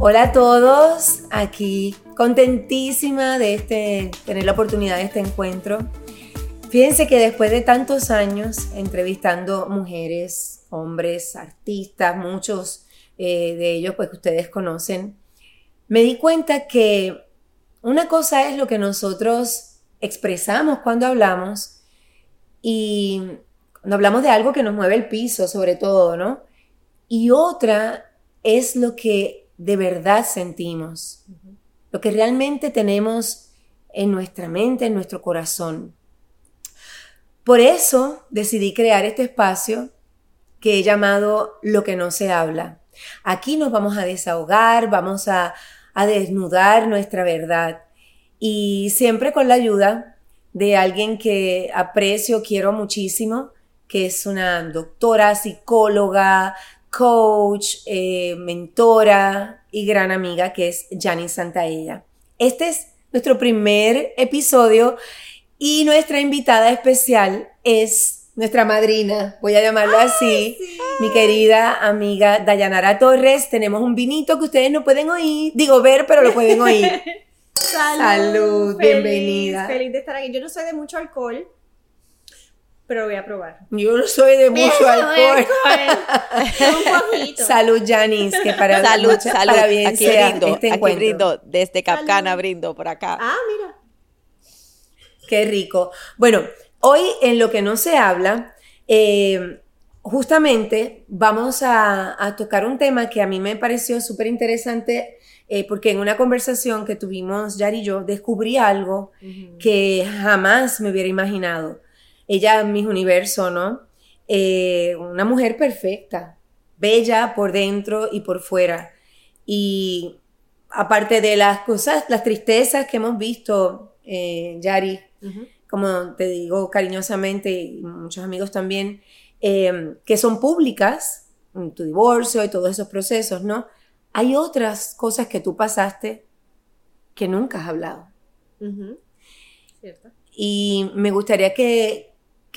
Hola a todos, aquí contentísima de este, tener la oportunidad de este encuentro. Fíjense que después de tantos años entrevistando mujeres, hombres, artistas, muchos eh, de ellos pues que ustedes conocen, me di cuenta que una cosa es lo que nosotros expresamos cuando hablamos y cuando hablamos de algo que nos mueve el piso sobre todo, ¿no? Y otra es lo que de verdad sentimos, lo que realmente tenemos en nuestra mente, en nuestro corazón. Por eso decidí crear este espacio que he llamado Lo que no se habla. Aquí nos vamos a desahogar, vamos a, a desnudar nuestra verdad y siempre con la ayuda de alguien que aprecio, quiero muchísimo, que es una doctora, psicóloga, coach, eh, mentora y gran amiga, que es Janice Santaella. Este es nuestro primer episodio y nuestra invitada especial es nuestra madrina, voy a llamarla así, mi querida amiga Dayanara Torres. Tenemos un vinito que ustedes no pueden oír, digo ver, pero lo pueden oír. Salud, bienvenida. Feliz de estar aquí. Yo no soy de mucho alcohol, pero voy a probar. Yo no soy de mucho alcohol. un poquito. Salud, Janice, que para salud, salud. Para bien aquí brindo, este aquí brindo, desde Capcana brindo por acá. Ah, mira. Qué rico. Bueno, hoy en lo que no se habla, eh, justamente vamos a, a, tocar un tema que a mí me pareció súper interesante eh, porque en una conversación que tuvimos Yari y yo descubrí algo que jamás me hubiera imaginado. Ella, mis universo, ¿no? Eh, una mujer perfecta, bella por dentro y por fuera. Y aparte de las cosas, las tristezas que hemos visto, eh, Yari, como te digo cariñosamente, y muchos amigos también, que son públicas, tu divorcio y todos esos procesos, ¿no? hay otras cosas que tú pasaste que nunca has hablado. Y me gustaría que,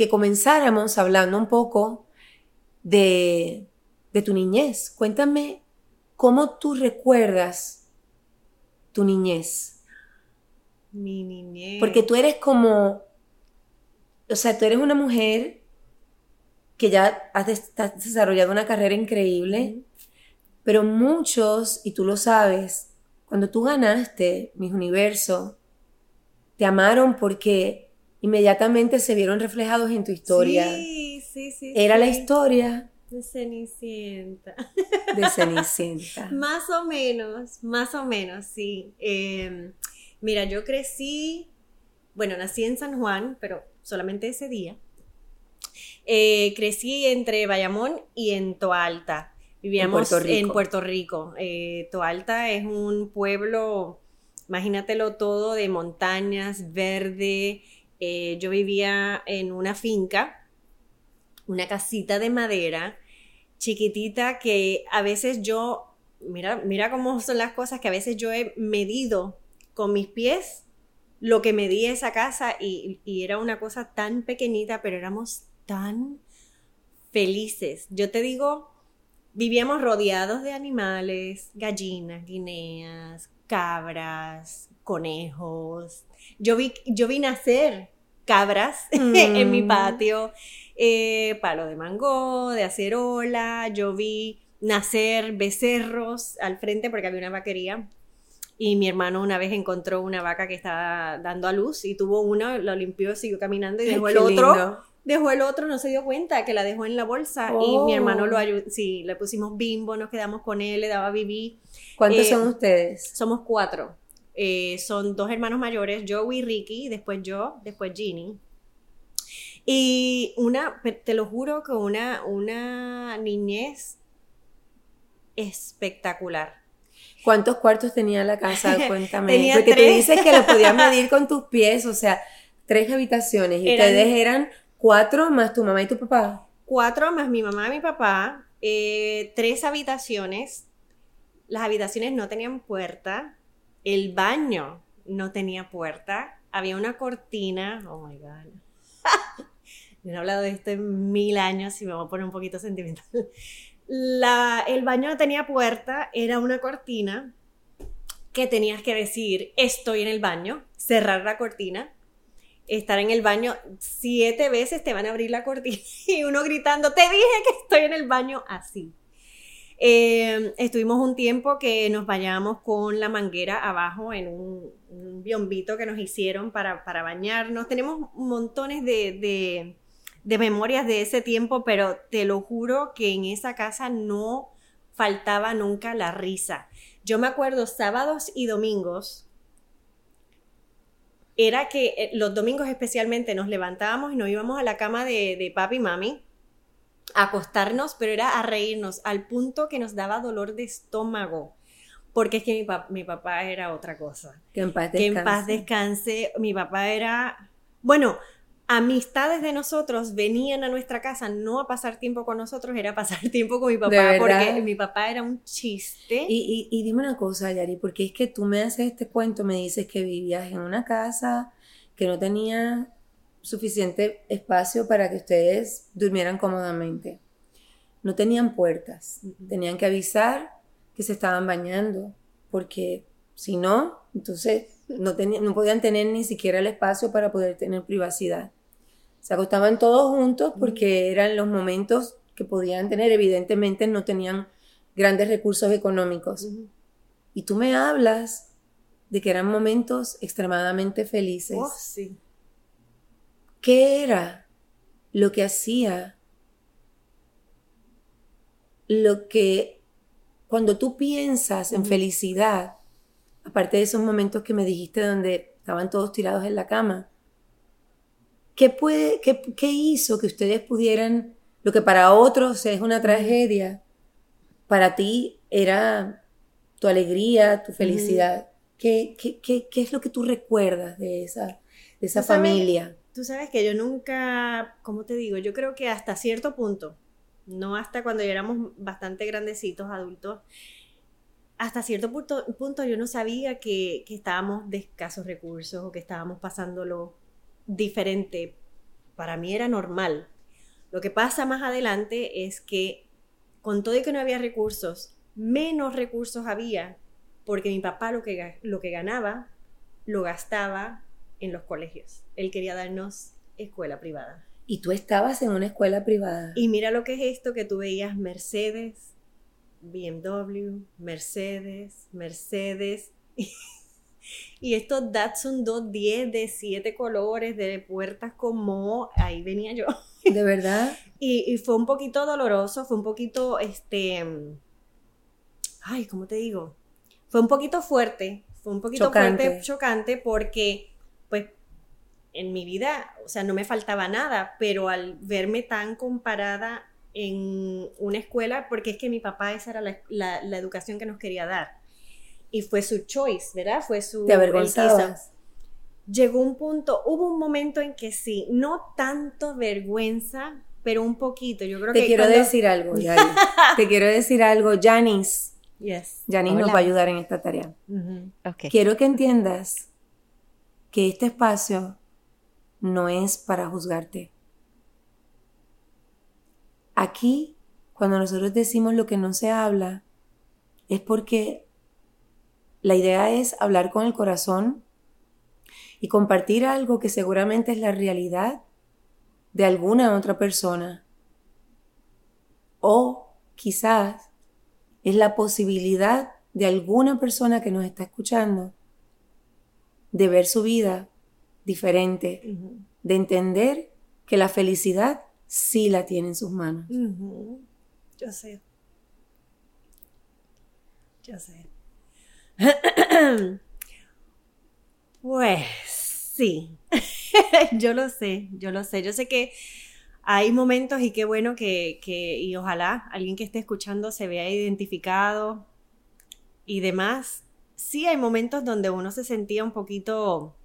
que, comenzáramos hablando un poco de, de tu niñez. Cuéntame cómo tú recuerdas tu niñez. Mi niñez. Porque tú eres como, o sea, tú eres una mujer que ya has, desarrollado una carrera increíble. Pero muchos, y tú lo sabes, cuando tú ganaste Mis Universo, te amaron porque inmediatamente se vieron reflejados en tu historia. Sí, sí, sí. Era la historia. De Cenicienta. De Cenicienta. más o menos, más o menos, sí. Em, mira, yo crecí, bueno, nací en San Juan, pero solamente ese día. Eh, crecí entre Bayamón y en Toalta. Vivíamos en Puerto Rico. Eh, Toalta es un pueblo, imagínatelo todo, de montañas, verde. Eh, yo vivía en una finca, una casita de madera, chiquitita, que a veces yo, mira, mira cómo son las cosas, que a veces yo he medido con mis pies lo que medí esa casa y, y era una cosa tan pequeñita, pero éramos tan felices. Yo te digo, vivíamos rodeados de animales, gallinas, guineas, cabras, conejos. Yo vi, yo vi nacer cabras en mi mm. patio, eh, palo de mango, de acerola, yo vi nacer becerros al frente porque había una vaquería. Y mi hermano una vez encontró una vaca que estaba dando a luz y tuvo una, lo limpió, siguió caminando y dejó el otro dejó el otro, no se dio cuenta que la dejó en la bolsa y mi hermano lo oh. ayudó, sí, le pusimos bimbo, nos quedamos con él, le daba bibí. ¿Cuántos eh, son ustedes? Somos cuatro. Eh, son dos hermanos mayores, Joe y Ricky, después yo, después Ginny. Y una, te lo juro que una, una niñez espectacular. ¿Cuántos cuartos tenía la casa? Cuéntame. Porque te dices que lo podías medir con tus pies, o sea, tres habitaciones y ustedes eran Cuatro más tu mamá y tu papá. Cuatro más mi mamá y mi papá. Eh, tres habitaciones. Las habitaciones no tenían puerta. El baño no tenía puerta. Había una cortina. Oh my God. no he hablado de esto en mil años y me voy a poner un poquito sentimental. La, el baño no tenía puerta, era una cortina que tenías que decir estoy en el baño, cerrar la cortina, estar en el baño siete veces te van a abrir la cortina y uno gritando te dije que estoy en el baño así. Eh, estuvimos un tiempo que nos bañábamos con la manguera abajo en un, biombito que nos hicieron para, para bañarnos. Tenemos montones de, de, memorias de ese tiempo, pero te lo juro que en esa casa no faltaba nunca la risa. Yo me acuerdo sábados y domingos, era que eh, los domingos especialmente nos levantábamos y nos íbamos a la cama de, de papi y mami acostarnos, pero era a reírnos al punto que nos daba dolor de estómago. Porque es que mi, mi papá era otra cosa. Que en paz descanse. Que en paz descanse. Mi papá era, bueno, amistades de nosotros venían a nuestra casa no a pasar tiempo con nosotros, era pasar tiempo con mi papá, porque mi papá era un chiste. Y, y, y, dime una cosa, Yari, porque es que tú me haces este cuento, me dices que vivías en una casa que no tenía suficiente espacio para que ustedes durmieran cómodamente. No tenían puertas, tenían que avisar que se estaban bañando, porque si no, entonces no, no podían tener ni siquiera el espacio para poder tener privacidad. Se acostaban todos juntos porque eran los momentos que podían tener. Evidentemente no tenían grandes recursos económicos. Y tú me hablas de que eran momentos extremadamente felices. Oh, sí. ¿Qué era lo que hacía? Lo que cuando tú piensas en felicidad, aparte de esos momentos que me dijiste donde estaban todos tirados en la cama, ¿qué, puede, qué, qué hizo que ustedes pudieran, lo que para otros es una tragedia, para ti era tu alegría, tu felicidad? ¿Qué, qué, qué, qué es lo que tú recuerdas de esa, de esa familia? Tú sabes que yo nunca, ¿cómo te digo? Yo creo que hasta cierto punto, no hasta cuando ya éramos bastante grandecitos, adultos, hasta cierto punto, yo no sabía que, que, estábamos de escasos recursos o que estábamos pasándolo diferente. Para mí era normal. Lo que pasa más adelante es que con todo y que no había recursos, menos recursos había, porque mi papá lo que, lo que ganaba lo gastaba en los colegios. Él quería darnos escuela privada. Y tú estabas en una escuela privada. Y mira lo que es esto que tú veías Mercedes, BMW, Mercedes, Mercedes. y estos Datsun 210 de siete colores, de puertas como, ahí venía yo. ¿De verdad? y, y, fue un poquito doloroso, fue un poquito, este, ay, ¿cómo te digo? Fue un poquito fuerte, fue un poquito fuerte, chocante, porque en mi vida, o sea, no me faltaba nada, pero al verme tan comparada en una escuela, porque es que mi papá esa era la, educación que nos quería dar. Y fue su choice, ¿verdad? Fue su... Te avergonzabas. Llegó un punto, hubo un momento en que sí, no tanto vergüenza, pero un poquito. Yo creo Te que quiero decir algo, Te quiero decir algo, Janice. Yes. Janice nos va a ayudar en esta tarea. Quiero que entiendas que este espacio no es para juzgarte. Aquí, cuando nosotros decimos lo que no se habla, es porque la idea es hablar con el corazón y compartir algo que seguramente es la realidad de alguna otra persona. O quizás es la posibilidad de alguna persona que nos está escuchando de ver su vida diferente, de entender que la felicidad sí la tiene en sus manos. Yo sé. Yo sé. pues sí, yo lo sé, yo lo sé. Yo sé que hay momentos y qué bueno que, que, y ojalá alguien que esté escuchando se vea identificado y demás. Sí hay momentos donde uno se sentía un poquito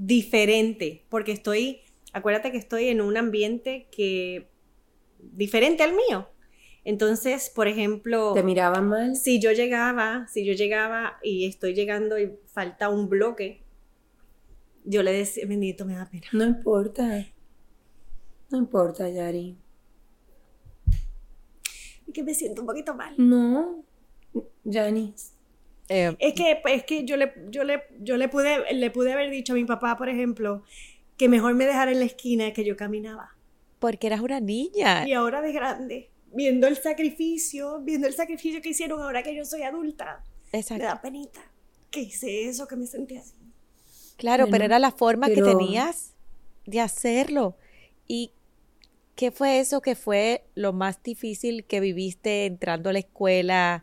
diferente, porque estoy, acuérdate que estoy en un ambiente que diferente al mío. Entonces, por ejemplo, ¿te miraban mal? Si yo llegaba, si yo llegaba y estoy llegando y falta un bloque, yo le decía, bendito, me da pena. No importa. No importa, Yari. Es que me siento un poquito mal. No, Janice. Eh, es que, es que yo, le, yo, le, yo le, pude, le pude haber dicho a mi papá, por ejemplo, que mejor me dejara en la esquina que yo caminaba. Porque eras una niña. Y ahora de grande, viendo el sacrificio, viendo el sacrificio que hicieron ahora que yo soy adulta, Exacto. me da penita que hice eso, que me sentí así. Claro, pero era la forma que tenías de hacerlo. ¿Y qué fue eso que fue lo más difícil que viviste entrando a la escuela?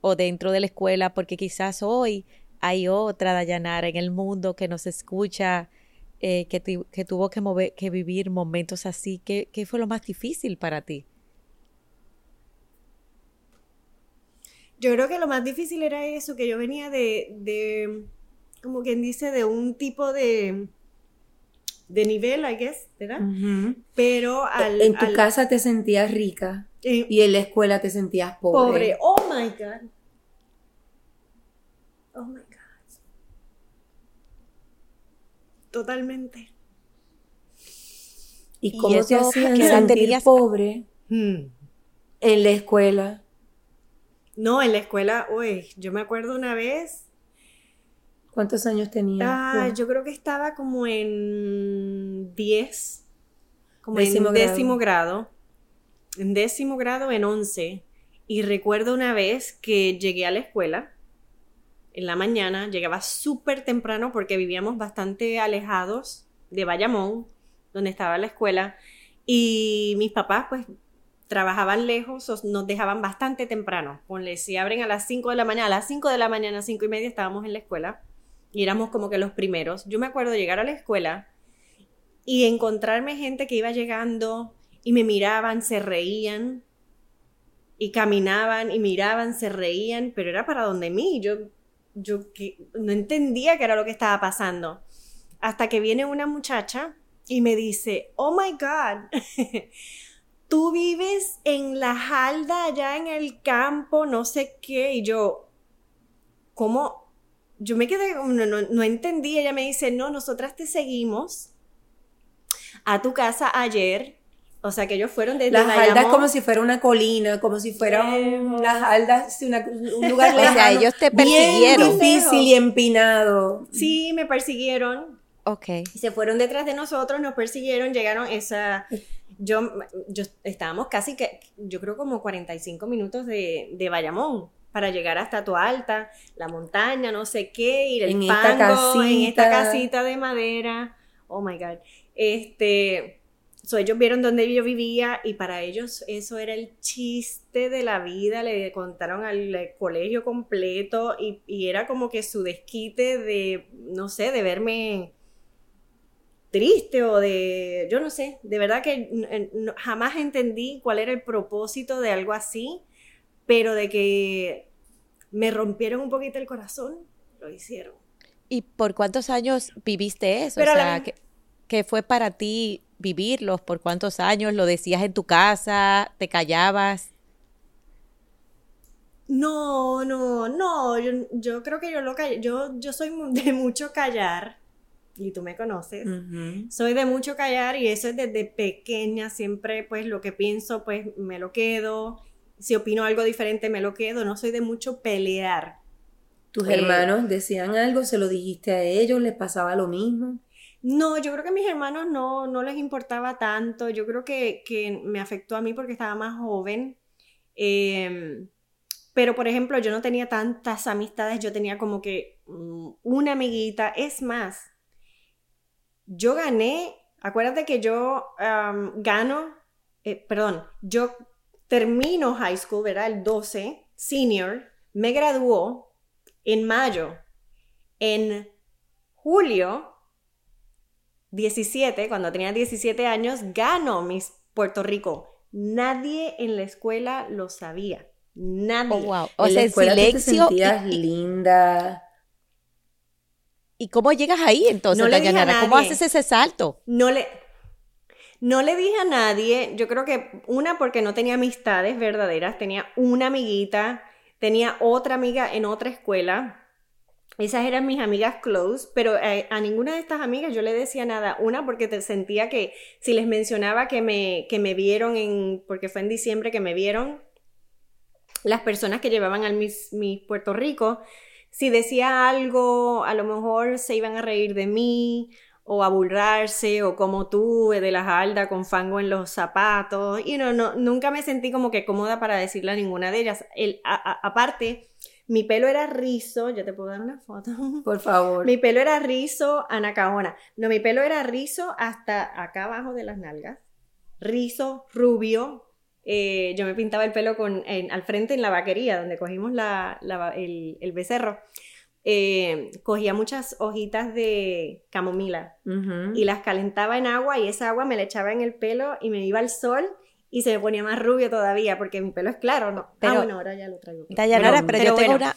O dentro de la escuela, porque quizás hoy hay otra Dayanara en el mundo que nos escucha, eh, que, que, tuvo que, mover, que vivir momentos así. ¿Qué, ¿Qué, fue lo más difícil para ti? Yo creo que lo más difícil era eso, que yo venía de, de como quien dice, de un tipo de, de nivel, I guess, ¿verdad? Pero al, En tu casa te sentías rica y en la escuela te sentías pobre. Pobre, oh my God. Oh my God. Totalmente. ¿Y cómo te hacían sentir pobre hmm. en la escuela? No, en la escuela, uy, yo me acuerdo una vez. ¿Cuántos años tenías? Ah, yo creo que estaba como en 10, como en décimo grado. En décimo grado, en 11. Y recuerdo una vez que llegué a la escuela en la mañana, llegaba súper temprano porque vivíamos bastante alejados de Bayamón, donde estaba la escuela, y mis papás pues trabajaban lejos, nos dejaban bastante temprano. Ponle, si abren a las 5 de la mañana, a las 5 de la mañana, 5 y media estábamos en la escuela y éramos como que los primeros. Yo me acuerdo llegar a la escuela y encontrarme gente que iba llegando y me miraban, se reían y caminaban y miraban, se reían, pero era para donde mí. Yo yo no entendía qué era lo que estaba pasando. Hasta que viene una muchacha y me dice, oh my God, tú vives en la halda allá en el campo, no sé qué, y yo, ¿cómo? Yo me quedé, no, no, no entendí, ella me dice, no, nosotras te seguimos a tu casa ayer o sea, que ellos fueron desde Las aldas como si fuera una colina, como si fuera las aldas, un lugar lejano. O sea, ellos te persiguieron. Bien difícil y empinado. Sí, me persiguieron. Ok. Y se fueron detrás de nosotros, nos persiguieron, llegaron esa... Yo, yo estábamos casi que, yo creo como 45 minutos de, de Bayamón para llegar hasta tu alta, la montaña, no sé qué, ir el en pango, en esta casita de madera. Oh my God. Este, So, ellos vieron dónde yo vivía y para ellos eso era el chiste de la vida, le contaron al colegio completo y, era como que su desquite de, no sé, de verme triste o de, yo no sé, de verdad que jamás entendí cuál era el propósito de algo así, pero de que me rompieron un poquito el corazón, lo hicieron. ¿Y por cuántos años viviste eso? o sea, ¿qué, fue para ti vivirlos? ¿Por cuántos años? ¿Lo decías en tu casa? ¿Te callabas? No, no, no. Yo, creo que yo lo Yo, yo soy de mucho callar. Y tú me conoces. Soy de mucho callar y eso es desde pequeña. Siempre, pues, lo que pienso, pues, me lo quedo. Si opino algo diferente, me lo quedo. No soy de mucho pelear. ¿Tus hermanos decían algo? ¿Se lo dijiste a ellos? ¿Les pasaba lo mismo? No, yo creo que a mis hermanos no, no les importaba tanto. Yo creo que, me afectó a mí porque estaba más joven. Em, pero, por ejemplo, yo no tenía tantas amistades, yo tenía como que mm, una amiguita. Es más, yo gané, acuérdate que yo gano, eh, perdón, yo termino high school, ¿verdad? El 12, senior, me graduó en mayo. En julio 17, cuando tenía 17 años, gano Miss Puerto Rico. Nadie en la escuela lo sabía. Nadie. Oh, wow. O sea, en silencio. Te sentías linda. ¿Y cómo llegas ahí entonces, no ¿Cómo haces ese salto? No le, no le dije a nadie. Yo creo que una porque no tenía amistades verdaderas. Tenía una amiguita, tenía otra amiga en otra escuela. Esas eran mis amigas close, pero eh, a, ninguna de estas amigas yo le decía nada. Una porque te sentía que si les mencionaba que me, que me vieron en, porque fue en diciembre que me vieron, las personas que llevaban al Miss, Puerto Rico, si decía algo, a lo mejor se iban a reír de mí o a burlarse o como tú de la jalda con fango en los zapatos. Y no, no, nunca me sentí como que cómoda para decirle a ninguna de ellas. El, aparte, mi pelo era rizo, yo te puedo dar una foto. Por favor. Mi pelo era rizo anacaona. No, mi pelo era rizo hasta acá abajo de las nalgas. Rizo, rubio. Eh, yo me pintaba el pelo con, al frente en la vaquería, donde cogimos la, el, becerro. Eh, cogía muchas hojitas de camomila y las calentaba en agua y esa agua me la echaba en el pelo y me iba al sol y se me ponía más rubio todavía porque mi pelo es claro, ¿no? Ah, pero, ah, bueno, ahora ya lo traigo. Dayanara, pero, yo tengo una,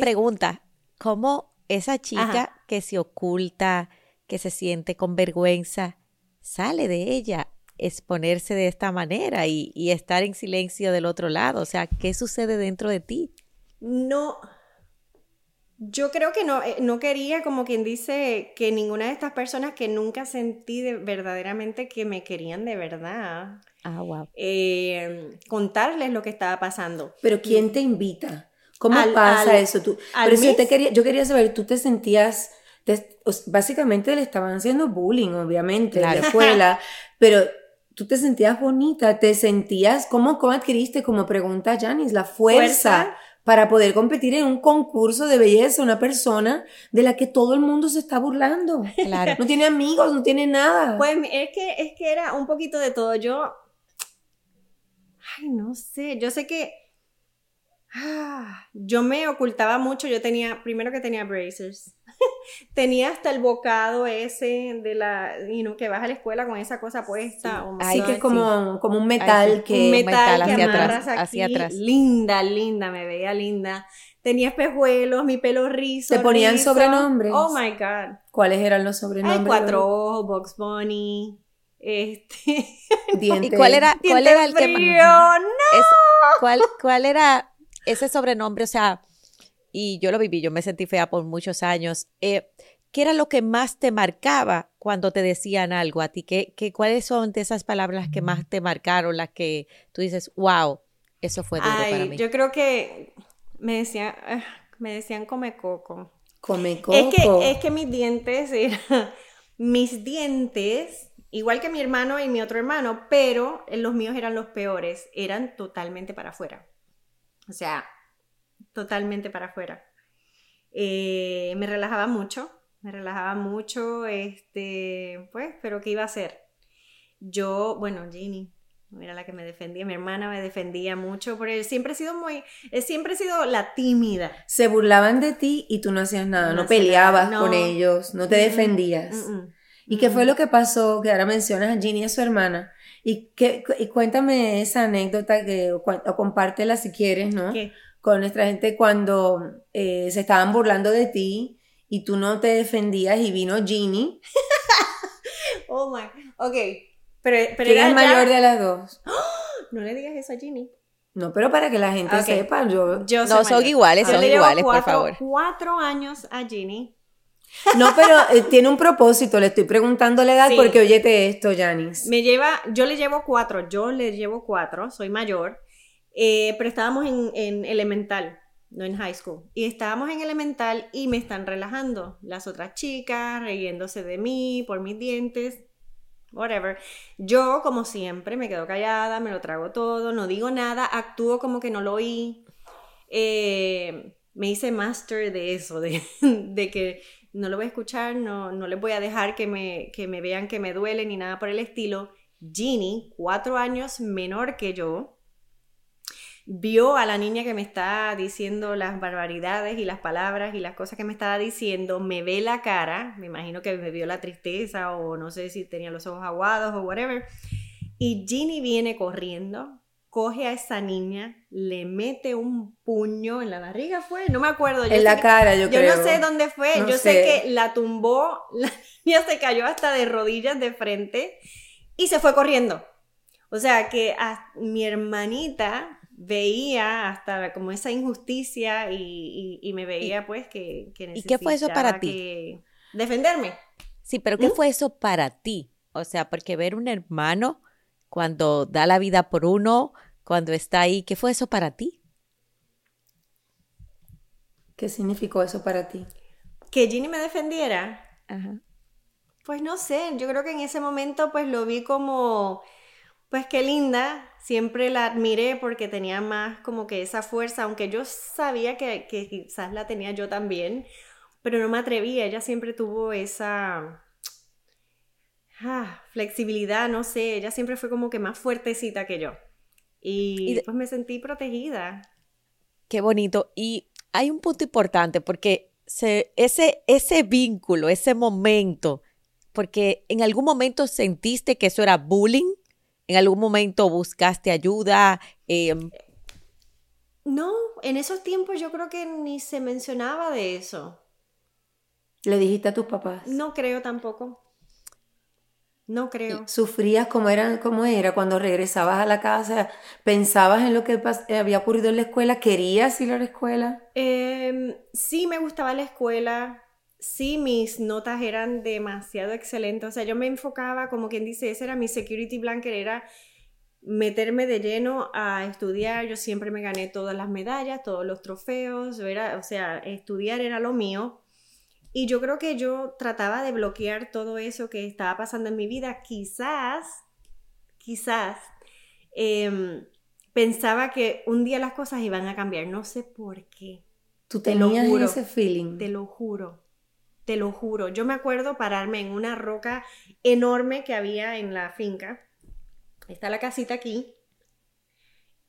pregunta. ¿Cómo esa chica que se oculta, que se siente con vergüenza, sale de ella exponerse de esta manera y, y estar en silencio del otro lado? O sea, ¿qué sucede dentro de ti? No, yo creo que no, eh, no quería, como quien dice, que ninguna de estas personas que nunca sentí verdaderamente que me querían de verdad, ah, wow. Eh, contarles lo que estaba pasando. Pero ¿quién te invita? ¿Cómo pasa eso? Tú, pero si yo, te quería, yo quería saber, tú te sentías, básicamente le estaban haciendo bullying, obviamente, en la escuela, pero tú te sentías bonita, te sentías, ¿cómo, cómo adquiriste, como pregunta Janice, la fuerza para poder competir en un concurso de belleza, una persona de la que todo el mundo se está burlando. Claro. No tiene amigos, no tiene nada. Pues es que, es que era un poquito de todo. Yo, no sé, yo sé que ah, yo me ocultaba mucho. Yo tenía, primero que tenía bracers. tenía hasta el bocado ese de la, y no que vas a la escuela con esa cosa puesta. Ay, que es como, como un metal que... Un metal, hacia atrás, hacia atrás. Linda, linda, me veía linda. Tenía espejuelos, mi pelo rizo. ¿Te ponían sobrenombres? Oh my God. ¿Cuáles eran los sobrenombres? Hay cuatro ojos, Box Bunny. Este. ¿Y cuál era, cuál era el frío, que ¡No! ¿cuál, ¿Cuál era ese sobrenombre? O sea, y yo lo viví, yo me sentí fea por muchos años. Eh, ¿Qué era lo que más te marcaba cuando te decían algo a ti? ¿Qué, qué, cuáles son de esas palabras que más te marcaron, las que tú dices, wow, eso fue duro para mí? Yo creo que me decían, ah, me decían come coco. Come coco. Es que, es que mis dientes mis dientes, igual que mi hermano y mi otro hermano, pero los míos eran los peores, eran totalmente para afuera. O sea, totalmente para afuera. Eh, me relajaba mucho, me relajaba mucho, este, pues, pero ¿qué iba a hacer? Yo, bueno, Ginny, era la que me defendía, mi hermana me defendía mucho, porque siempre he sido muy, siempre he sido la tímida. Se burlaban de ti y tú no hacías nada, no, peleabas con ellos, no te defendías. ¿Y qué fue lo que pasó? Que ahora mencionas a Ginny y a su hermana. Y, qué, y cuéntame esa anécdota que, o, compártela si quieres, ¿no? ¿Qué? con nuestra gente cuando eh, se estaban burlando de ti y tú no te defendías y vino Ginny. oh my, ok. Pero, pero ¿Quién era el mayor de las dos? No le digas eso a Ginny. No, pero para que la gente sepa, yo... yo no, son iguales, son iguales, por favor. cuatro años a Ginny. No, pero eh, tiene un propósito, le estoy preguntando la edad porque oyete esto, Janice. Me lleva, yo le llevo cuatro, yo le llevo cuatro, soy mayor. Eh, pero estábamos en, elemental, no en high school. Y estábamos en elemental y me están relajando. Las otras chicas riéndose de mí por mis dientes, whatever. Yo, como siempre, me quedo callada, me lo trago todo, no digo nada, actúo como que no lo oí. Eh, me hice master de eso, de, que no lo voy a escuchar, no, no les voy a dejar que me, que me vean que me duele ni nada por el estilo. Ginny, cuatro años menor que yo, vio a la niña que me está diciendo las barbaridades y las palabras y las cosas que me estaba diciendo, me ve la cara, me imagino que me vio la tristeza o no sé si tenía los ojos aguados o whatever, y Ginny viene corriendo, coge a esa niña, le mete un puño en la barriga, fue, no me acuerdo. en la cara, yo, creo. Yo no sé dónde fue, yo sé. que la tumbó, la niña se cayó hasta de rodillas de frente y se fue corriendo. O sea que a mi hermanita veía hasta como esa injusticia y, me veía pues que, que ¿Y qué fue eso para ti? Defenderme. Sí, pero ¿qué ¿Mm? fue eso para ti? O sea, porque ver un hermano cuando da la vida por uno, cuando está ahí, ¿qué fue eso para ti? ¿Qué significó eso para ti? Que Ginny me defendiera. Pues no sé, yo creo que en ese momento pues lo vi como, pues qué linda, siempre la admiré porque tenía más como que esa fuerza, aunque yo sabía que, que quizás la tenía yo también, pero no me atrevía, ella siempre tuvo esa ah, flexibilidad, no sé, ella siempre fue como que más fuertecita que yo. Y, después pues me sentí protegida. Qué bonito. Y hay un punto importante porque ese, ese vínculo, ese momento, porque en algún momento sentiste que eso era bullying, en algún momento buscaste ayuda. Em, no, en esos tiempos yo creo que ni se mencionaba de eso. ¿Le dijiste a tus papás? No creo tampoco. No creo. ¿Sufrías como era, cómo era cuando regresabas a la casa? ¿Pensabas en lo que había ocurrido en la escuela? ¿Querías ir a la escuela? Em, sí, me gustaba la escuela. Sí, mis notas eran demasiado excelentes. O sea, yo me enfocaba, como quien dice, ese era mi security blanket, era meterme de lleno a estudiar. Yo siempre me gané todas las medallas, todos los trofeos. era, o sea, estudiar era lo mío. Y yo creo que yo trataba de bloquear todo eso que estaba pasando en mi vida. Quizás, quizás, em, pensaba que un día las cosas iban a cambiar. No sé por qué. ¿Tú tenías ese feeling? Te lo juro. Te lo juro. Yo me acuerdo pararme en una roca enorme que había en la finca. Está la casita aquí.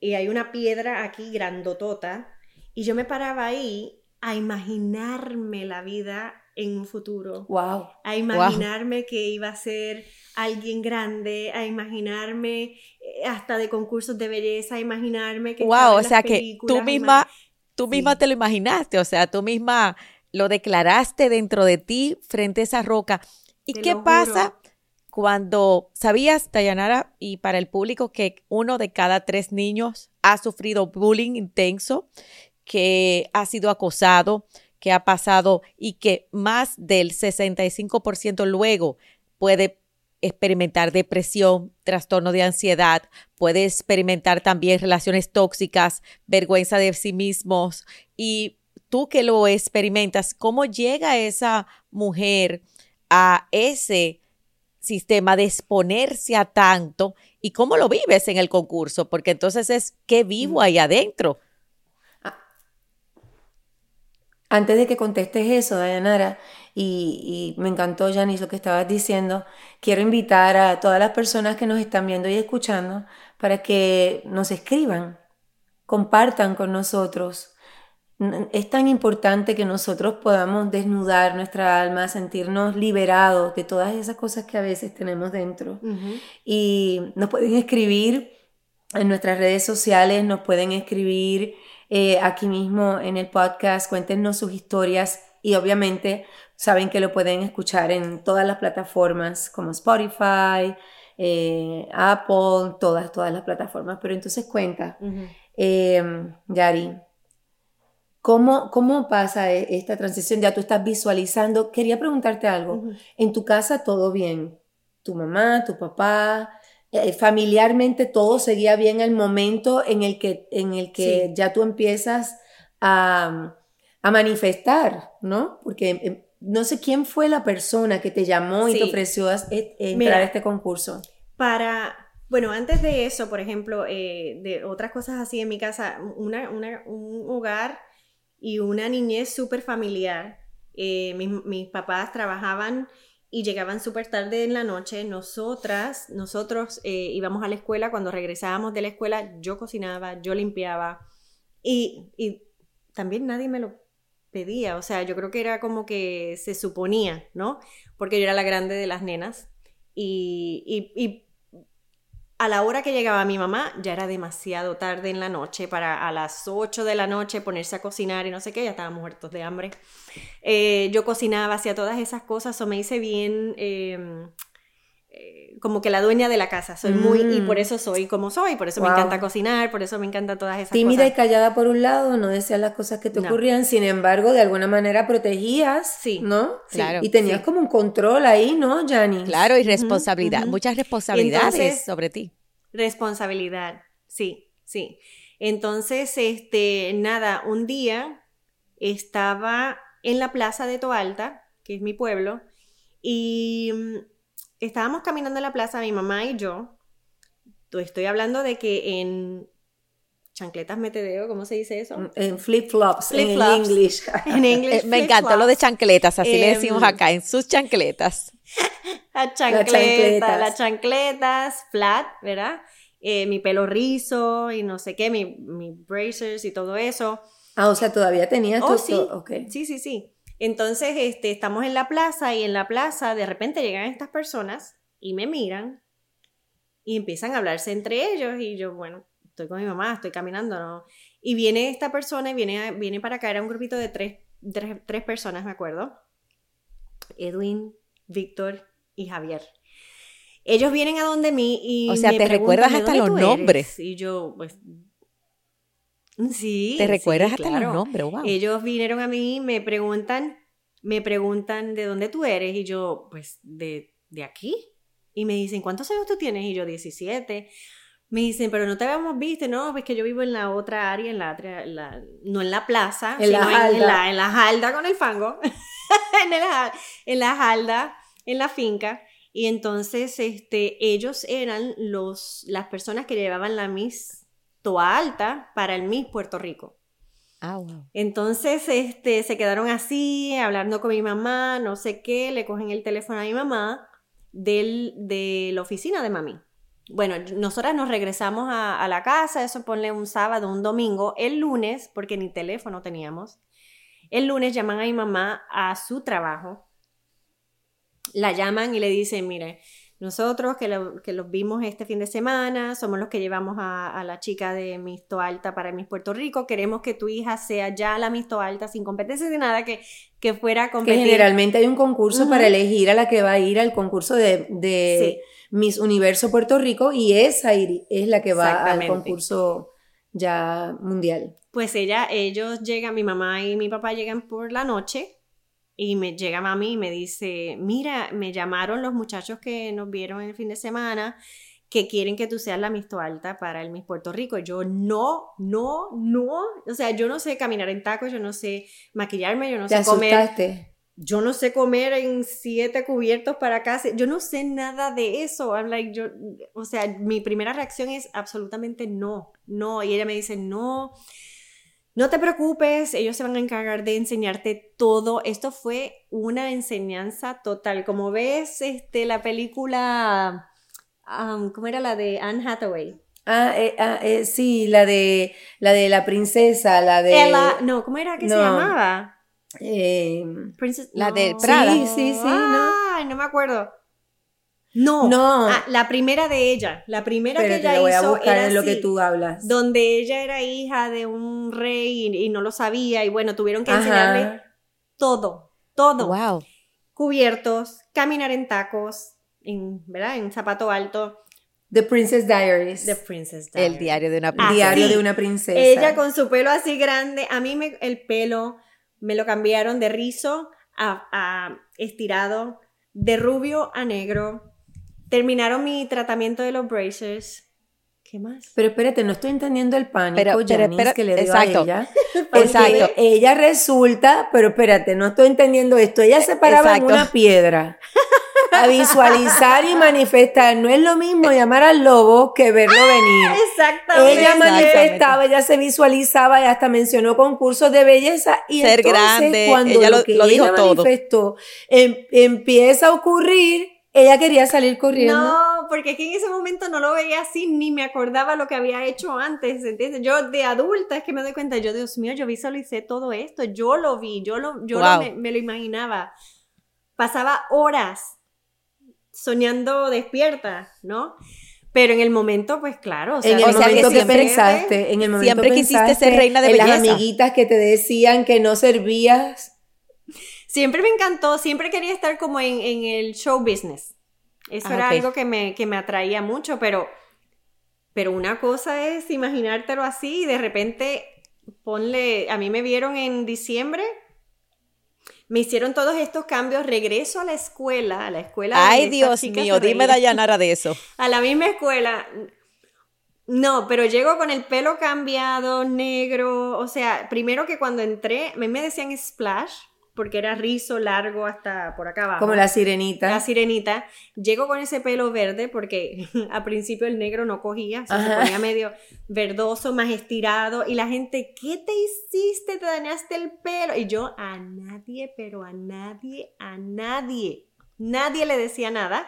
Y hay una piedra aquí grandotota. Y yo me paraba ahí a imaginarme la vida en un futuro. Wow. A imaginarme que iba a ser alguien grande, a imaginarme eh, hasta de concursos de belleza, a imaginarme que Wow, o sea que tú misma tú misma te lo imaginaste, o sea, tú misma lo declaraste dentro de ti frente a esa roca. ¿Y qué pasa cuando sabías, Dayanara, y para el público, que uno de cada tres niños ha sufrido bullying intenso que ha sido acosado, que ha pasado y que más del 65% luego puede experimentar depresión, trastorno de ansiedad, puede experimentar también relaciones tóxicas, vergüenza de sí mismos. Y tú que lo experimentas, ¿cómo llega esa mujer a ese sistema de exponerse a tanto y cómo lo vives en el concurso? Porque entonces es qué vivo ahí adentro. Antes de que contestes eso, Dayanara, y, y me encantó, Janice, lo que estabas diciendo, quiero invitar a todas las personas que nos están viendo y escuchando para que nos escriban, compartan con nosotros. Es tan importante que nosotros podamos desnudar nuestra alma, sentirnos liberados de todas esas cosas que a veces tenemos dentro. Y nos pueden escribir en nuestras redes sociales, nos pueden escribir eh, aquí mismo en el podcast, cuéntenos sus historias y obviamente saben que lo pueden escuchar en todas las plataformas como Spotify, eh, Apple, todas, todas las plataformas. Pero entonces cuenta, em, Yari, ¿cómo, ¿cómo pasa e, esta transición? Ya tú estás visualizando. Quería preguntarte algo. ¿En tu casa todo bien? ¿Tu mamá, tu papá? Eh, familiarmente todo seguía bien el momento en el que, en el que ya tú empiezas a, a, manifestar, ¿no? Porque em, no sé quién fue la persona que te llamó y te ofreció e, entrar a este concurso. Para, bueno, antes de eso, por ejemplo, eh, de otras cosas así en mi casa, una, una, un hogar y una niñez súper familiar. Eh, mis, mis papás trabajaban y llegaban súper tarde en la noche. Nosotras, nosotros eh, íbamos a la escuela, cuando regresábamos de la escuela yo cocinaba, yo limpiaba y, y, también nadie me lo pedía, o sea, yo creo que era como que se suponía, ¿no? Porque yo era la grande de las nenas y, y, y a la hora que llegaba mi mamá, ya era demasiado tarde en la noche para a las 8 de la noche ponerse a cocinar y no sé qué, ya estábamos muertos de hambre. Eh, yo cocinaba, hacía todas esas cosas, o me hice bien, em, como que la dueña de la casa. Soy muy, y por Mm. eso soy como soy, por eso me encanta cocinar, por eso me encanta todas esas Tímida y cosas. callada por un lado, no decías las cosas que te No. ocurrían, sin embargo, de alguna manera protegías, Sí. ¿no? Sí, Claro. Y tenías sí. como un control ahí, ¿no, Janice? Claro, y responsabilidad, muchas responsabilidades entonces- sobre ti. Responsabilidad, sí, sí. Entonces, este, nada, un día estaba en la plaza de Toalta, que es mi pueblo, y mm, estábamos caminando en la plaza, mi mamá y yo. Tú- Estoy hablando de que en chancletas metedeo, ¿cómo se dice eso? En flip-flops, en. English. En inglés. Eh, me encantó lo de chancletas, así le decimos Em, acá, en sus chancletas. La chancleta, chancletas. las chancletas, flat, ¿verdad? Eh, mi pelo rizo y no sé qué, mi, mi bracers y todo eso. Ah, o sea, todavía tenías Oh, todo- sí. todo- ok. Sí, sí, sí. Entonces, este, estamos en la plaza y en la plaza de repente llegan estas personas y me miran y empiezan a hablarse entre ellos y yo, bueno, estoy con mi mamá, estoy caminando, ¿no? Y viene esta persona y viene, viene para acá, era un grupito de tres, tres, tres personas, me acuerdo. Edwin, Víctor y Javier. Ellos vienen a donde mí y O sea, me te recuerdas "¿De hasta los tú eres?". nombres. Y yo, pues, sí. Te sí, recuerdas hasta claro. los nombres, wow. Ellos vinieron a mí, me preguntan, me preguntan de dónde tú eres y yo, pues de, de aquí. Y me dicen, ¿cuántos años tú tienes? Y yo, 17. Me dicen, pero no te habíamos visto, no, pues que yo vivo en la otra área, en la, otra- la- no en la plaza, En la sino en, en la, en la jalda con el fango, en, el en la jalda, en la finca. Y entonces este, ellos eran los, las personas que llevaban la Miss Toa Alta para el Miss Puerto Rico. Ah, wow. Entonces, este, se quedaron así, hablando con mi mamá, no sé qué, le cogen el teléfono a mi mamá del, de la oficina de mami. Bueno, nosotras nos regresamos a, a la casa, eso ponle un sábado, un domingo, el lunes, porque ni teléfono teníamos, el lunes llaman a mi mamá a su trabajo, la llaman y le dicen, mire, nosotros que, lo- que los vimos este fin de semana, somos los que llevamos a, a la chica de Miss Alta para Miss Puerto Rico, queremos que tu hija sea ya la Miss Alta sin competencia ni nada, que, que fuera a Que competir. generalmente hay un concurso para elegir a la que va a ir al concurso de, de Miss Universo Puerto Rico y esa es la que va al concurso ya mundial. Pues ella, ellos llegan, mi mamá y mi papá llegan por la noche y me llega mami y me dice, mira, me llamaron los muchachos que nos vieron el fin de semana que quieren que tú seas la Miss Alta para el Miss Puerto Rico. Yo no, no, no, o sea, yo no sé caminar en tacos, yo no sé maquillarme, yo no ¿Te sé comer, asustaste? yo no sé comer en siete cubiertos para casa, yo no sé nada de eso. I'm like, yo, o sea, mi primera reacción es absolutamente no, no. Y ella me dice, no, no te preocupes, ellos se van a encargar de enseñarte todo. Esto fue una enseñanza total. Como ves, este, la película, um, ¿cómo era la de Anne Hathaway? Ah, eh, ah, eh, sí, la de la de la princesa, la de Ella, no, ¿cómo era que se llamaba? eh, Princess, La no. de Prada. Sí, sí, sí, ¿no? Ay, no me acuerdo. No. No. Ah, la primera de ella. La primera que ella lo voy a hizo buscar era en lo que así, tú hablas. Donde ella era hija de un rey y, y no lo sabía. Y bueno, tuvieron que Ajá. enseñarle todo. Todo. Wow. Cubiertos, caminar en tacos, en, ¿verdad? En zapato alto. The Princess Diaries. The Princess El Diaries. diario de una Ah, princesa. Diario sí. de una princesa. Ella con su pelo así grande, a mí me, el pelo me lo cambiaron de rizo a, a estirado, de rubio a negro. Terminaron mi tratamiento de los bracers. ¿Qué más? Pero espérate, no estoy entendiendo el pánico, Pero- pero Janice, que le dio exacto. a ella. Exacto. ella resulta, pero espérate, no estoy entendiendo esto. Ella se paraba Exacto. en una piedra a visualizar y manifestar. No es lo mismo llamar al lobo que verlo venir. Exactamente. Ella manifestaba, ella se visualizaba y hasta mencionó concursos de belleza y Ser entonces grande, cuando ella lo, lo- que lo dijo ella todo. manifestó em- empieza a ocurrir, ella quería salir corriendo. No, porque es que en ese momento no lo veía así, ni me acordaba lo que había hecho antes, ¿entiendes? Yo de adulta es que me doy cuenta, yo, Dios mío, yo visualicé todo esto, yo lo vi, yo, lo, yo lo Wow. me, me lo imaginaba. Pasaba horas soñando despierta, ¿no? Pero en el momento, pues claro, o sea, en el o sea, que momento que, siempre- pensaste, en el momento siempre quisiste pensaste ser reina de en las amiguitas que te decían que no servías. Siempre me encantó, siempre quería estar como en, en el show business. Eso Ah, era algo que me, que me atraía mucho, pero, pero una cosa es imaginártelo así y de repente ponle, a mí me vieron en diciembre, me hicieron todos estos cambios, regreso a la escuela, a la escuela. Ay, Dios mío, dime. Dayanara de eso. A la misma escuela. No, pero llego con el pelo cambiado, negro, o sea, primero que cuando entré, a mí me decían splash, porque era rizo largo hasta por acá abajo. Como la sirenita. La sirenita. Llego con ese pelo verde porque al principio el negro no cogía, se Ajá. ponía medio verdoso, más estirado. Y la gente, ¿qué te hiciste? ¿Te dañaste el pelo? Y yo, a nadie, pero a nadie, a nadie. Nadie le decía nada.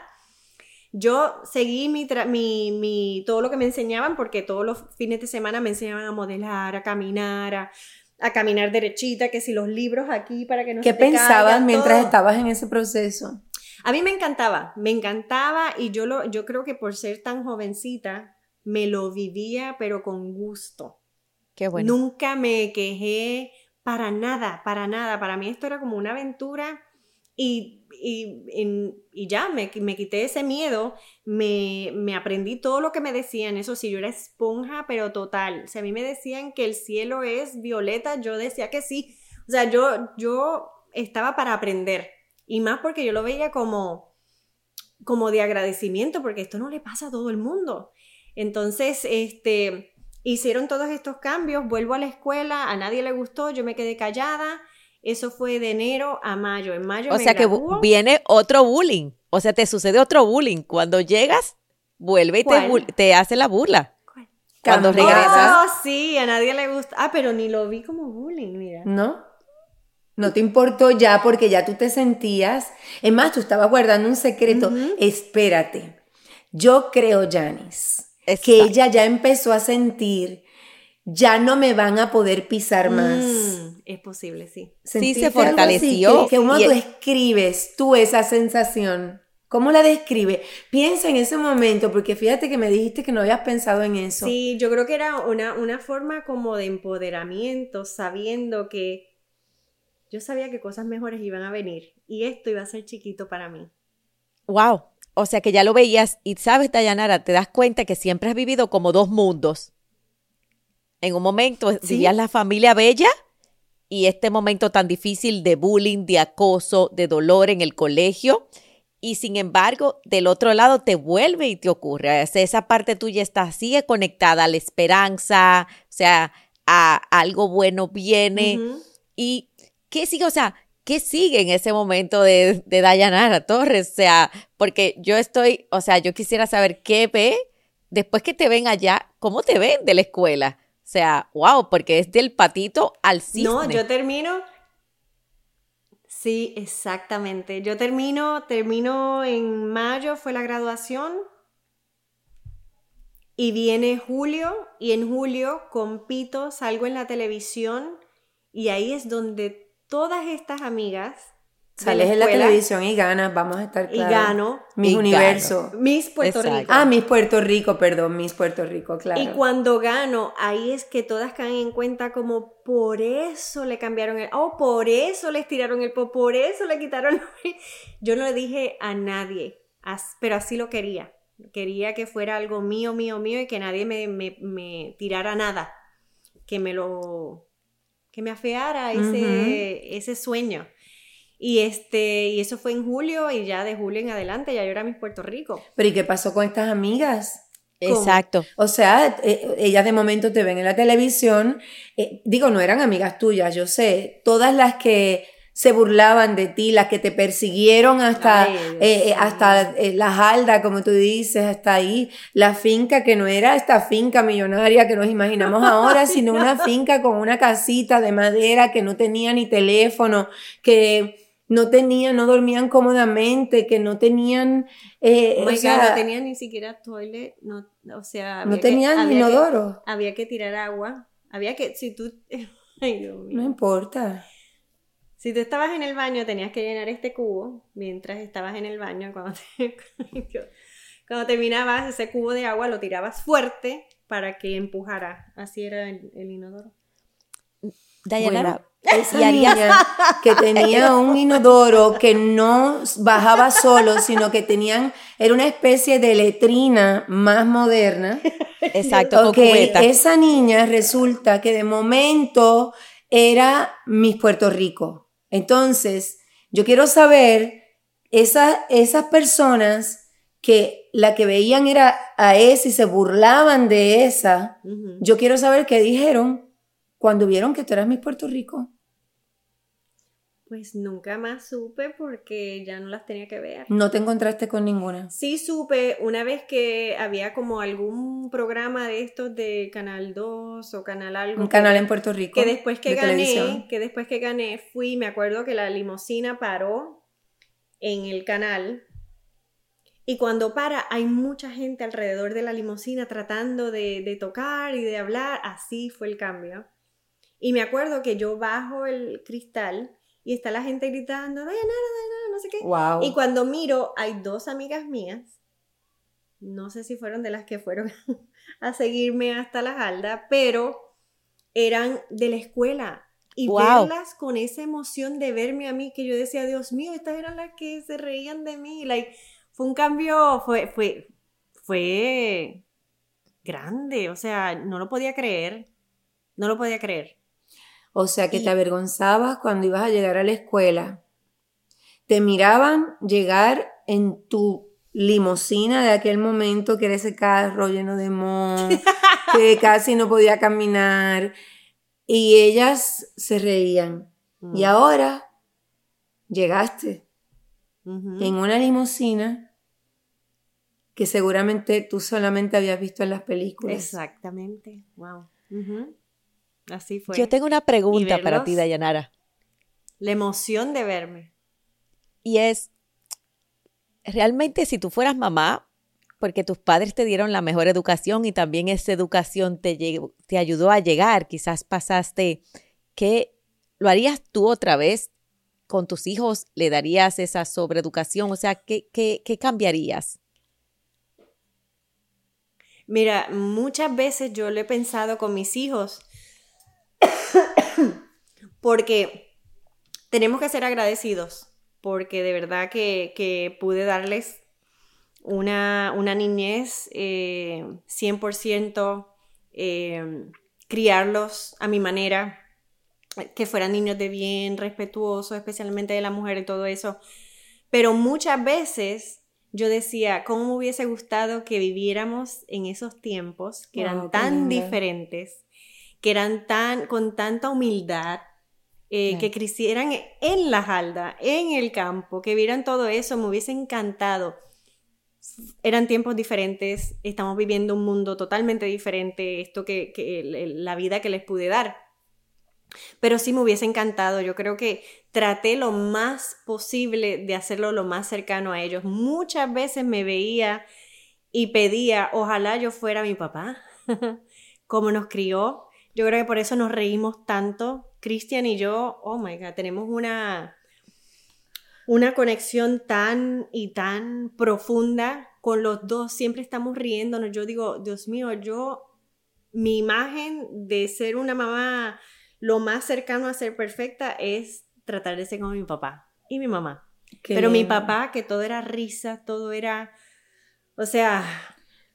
Yo seguí mi, mi, mi- todo lo que me enseñaban porque todos los fines de semana me enseñaban a modelar, a caminar, a, a caminar derechita, que si los libros aquí para que no ¿Qué se te pensabas mientras todo. estabas en ese proceso? A mí me encantaba, me encantaba y yo, lo, yo creo que por ser tan jovencita me lo vivía pero con gusto. Qué bueno. Nunca me quejé para nada, para nada. Para mí esto era como una aventura y, y, ya, me, me quité ese miedo, me, me aprendí todo lo que me decían. Eso sí, yo era esponja, pero total. Si a mí me decían que el cielo es violeta, yo decía que sí. O sea, yo, yo estaba para aprender. Y más porque yo lo veía como, como de agradecimiento, porque esto no le pasa a todo el mundo. Entonces, este, hicieron todos estos cambios, vuelvo a la escuela, a nadie le gustó, yo me quedé callada. Eso fue de enero a mayo. En mayo O me sea que viene otro bullying. O sea, te sucede otro bullying. Cuando llegas, vuelve y te, te hace la burla. ¿Cuál? Cuando Cambia. regresas. Oh, sí, a nadie le gusta. Ah, pero ni lo vi como bullying, mira. ¿No? No te importó ya porque ya tú te sentías. Es más, tú estabas guardando un secreto. Espérate. Yo creo, Janice, que ella ya empezó a sentir, ya no me van a poder pisar más. Mm, es posible, sí. ¿Sentiste se fortaleció Que, que cómo y- tú escribes tú esa sensación. ¿Cómo la describes? Piensa en ese momento, porque fíjate que me dijiste que no habías pensado en eso. Sí, yo creo que era una, una forma como de empoderamiento, sabiendo que yo sabía que cosas mejores iban a venir y esto iba a ser chiquito para mí. Wow. O sea que ya lo veías y sabes, Dayanara, te das cuenta que siempre has vivido como dos mundos. En un momento Sí. vivías la familia bella y este momento tan difícil de bullying, de acoso, de dolor en el colegio. Y sin embargo, del otro lado te vuelve y te ocurre. O sea, esa parte tuya está sigue conectada a la esperanza, o sea, a algo bueno viene. ¿Y qué sigue? O sea, ¿qué sigue en ese momento de, de Dayanara Torres? O sea, porque yo estoy, o sea, yo quisiera saber qué ve después que te ven allá, ¿cómo te ven de la escuela? O sea, wow, porque es del patito al cisne. No, yo termino. Sí, exactamente. Yo termino, termino en mayo, fue la graduación. Y viene julio, y en julio compito, salgo en la televisión, y ahí es donde todas estas amigas. De Sales en la televisión y ganas, vamos a estar Y claros. gano. Miss Y Universo. Miss Puerto Exacto. Rico. Ah, Miss Puerto Rico, perdón, Miss Puerto Rico, claro. Y cuando gano, ahí es que todas caen en cuenta como por eso le cambiaron el, oh, por eso les tiraron el po, por eso le quitaron. Yo no le dije a nadie, pero así lo quería. Quería que fuera algo mío, mío, mío y que nadie me, me- me tirara nada, que me lo, que me afeara ese, ese sueño. Y este, y eso fue en julio y ya de julio en adelante ya yo era Miss Puerto Rico. Pero ¿y qué pasó con estas amigas? Exacto. O sea, eh, ellas de momento te ven en la televisión. eh, digo, no eran amigas tuyas, yo sé. Todas las que se burlaban de ti, las que te persiguieron hasta, Ay, eh, eh, hasta eh, la Jalda, como tú dices, hasta ahí. La finca que no era esta finca millonaria que nos imaginamos ahora, sino una finca con una casita de madera que no tenía ni teléfono, que no tenían, no dormían cómodamente, que no tenían... eh, Oh God, sea, no tenían ni siquiera toilet, no, o sea, no que- tenían que- inodoro. había que tirar agua, había que, si tú, ay Dios mío. No importa. si tú estabas en el baño tenías que llenar este cubo mientras estabas en el baño, cuando, te- cuando terminabas ese cubo de agua lo tirabas fuerte para que empujara, así era el, el inodoro. Dayanara, esa niña que tenía un inodoro que no bajaba solo, sino que tenían, era una especie de letrina más moderna. Exacto, okay, esa niña resulta que de momento era Miss Puerto Rico. Entonces, yo quiero saber, esa, esas personas que la que veían era a esa y se burlaban de esa, yo quiero saber qué dijeron cuando vieron que tú eras Miss Puerto Rico? Pues nunca más supe porque ya no las tenía que ver. ¿No te encontraste con ninguna? Sí supe una vez que había como algún programa de estos de Canal 2 o Canal algo. Un canal en Puerto Rico. Que después que gané, que después que gané fui, me acuerdo que la limusina paró en el canal y cuando para, hay mucha gente alrededor de la limusina tratando de, de, tocar y de hablar. Así fue el cambio. Y me acuerdo que yo bajo el cristal y está la gente gritando, nada, no sé qué. Y cuando miro, hay dos amigas mías. No sé si fueron de las que fueron a seguirme hasta la jalda, pero eran de la escuela. Y verlas con esa emoción de verme a mí, que yo decía, Dios mío, estas eran las que se reían de mí. Like, fue un cambio, fue, fue, fue grande, o sea, no lo podía creer. No lo podía creer. O sea que te avergonzabas cuando ibas a llegar a la escuela. Te miraban llegar en tu limosina de aquel momento, que era ese carro lleno de moho, que casi no podía caminar. Y ellas se reían. Y mm. ahora llegaste en una limosina que seguramente tú solamente habías visto en las películas. Exactamente. Wow. Así fue. Yo tengo una pregunta para ti, Dayanara. La emoción de verme. Y es, realmente si tú fueras mamá, porque tus padres te dieron la mejor educación y también esa educación te, te ayudó a llegar, quizás pasaste, ¿qué lo harías tú otra vez con tus hijos? ¿Le darías esa sobreeducación? O sea, ¿qué, qué, qué cambiarías? Mira, muchas veces yo lo he pensado con mis hijos porque tenemos que ser agradecidos, porque de verdad que, pude darles una, niñez 100%, eh, eh, criarlos a mi manera, que fueran niños de bien, respetuosos, especialmente de la mujer y todo eso. Pero muchas veces yo decía, ¿cómo me hubiese gustado que viviéramos en esos tiempos que eran tan diferentes? Que eran tan, con tanta humildad, eh, que crecieran en la jalda, en el campo, que vieran todo eso, me hubiese encantado. Eran tiempos diferentes, estamos viviendo un mundo totalmente diferente, esto que, la vida que les pude dar. Pero sí me hubiese encantado, yo creo que traté lo más posible de hacerlo lo más cercano a ellos. Muchas veces me veía y pedía, ojalá yo fuera mi papá, como nos crió, yo creo que por eso nos reímos tanto. Cristian y yo, oh my God, tenemos una, una conexión tan y tan profunda con los dos. Siempre estamos riéndonos. Yo digo, Dios mío, yo, mi imagen de ser una mamá lo más cercano a ser perfecta es tratar de ser como mi papá y mi mamá. Pero mi papá, que todo era risa, todo era, o sea,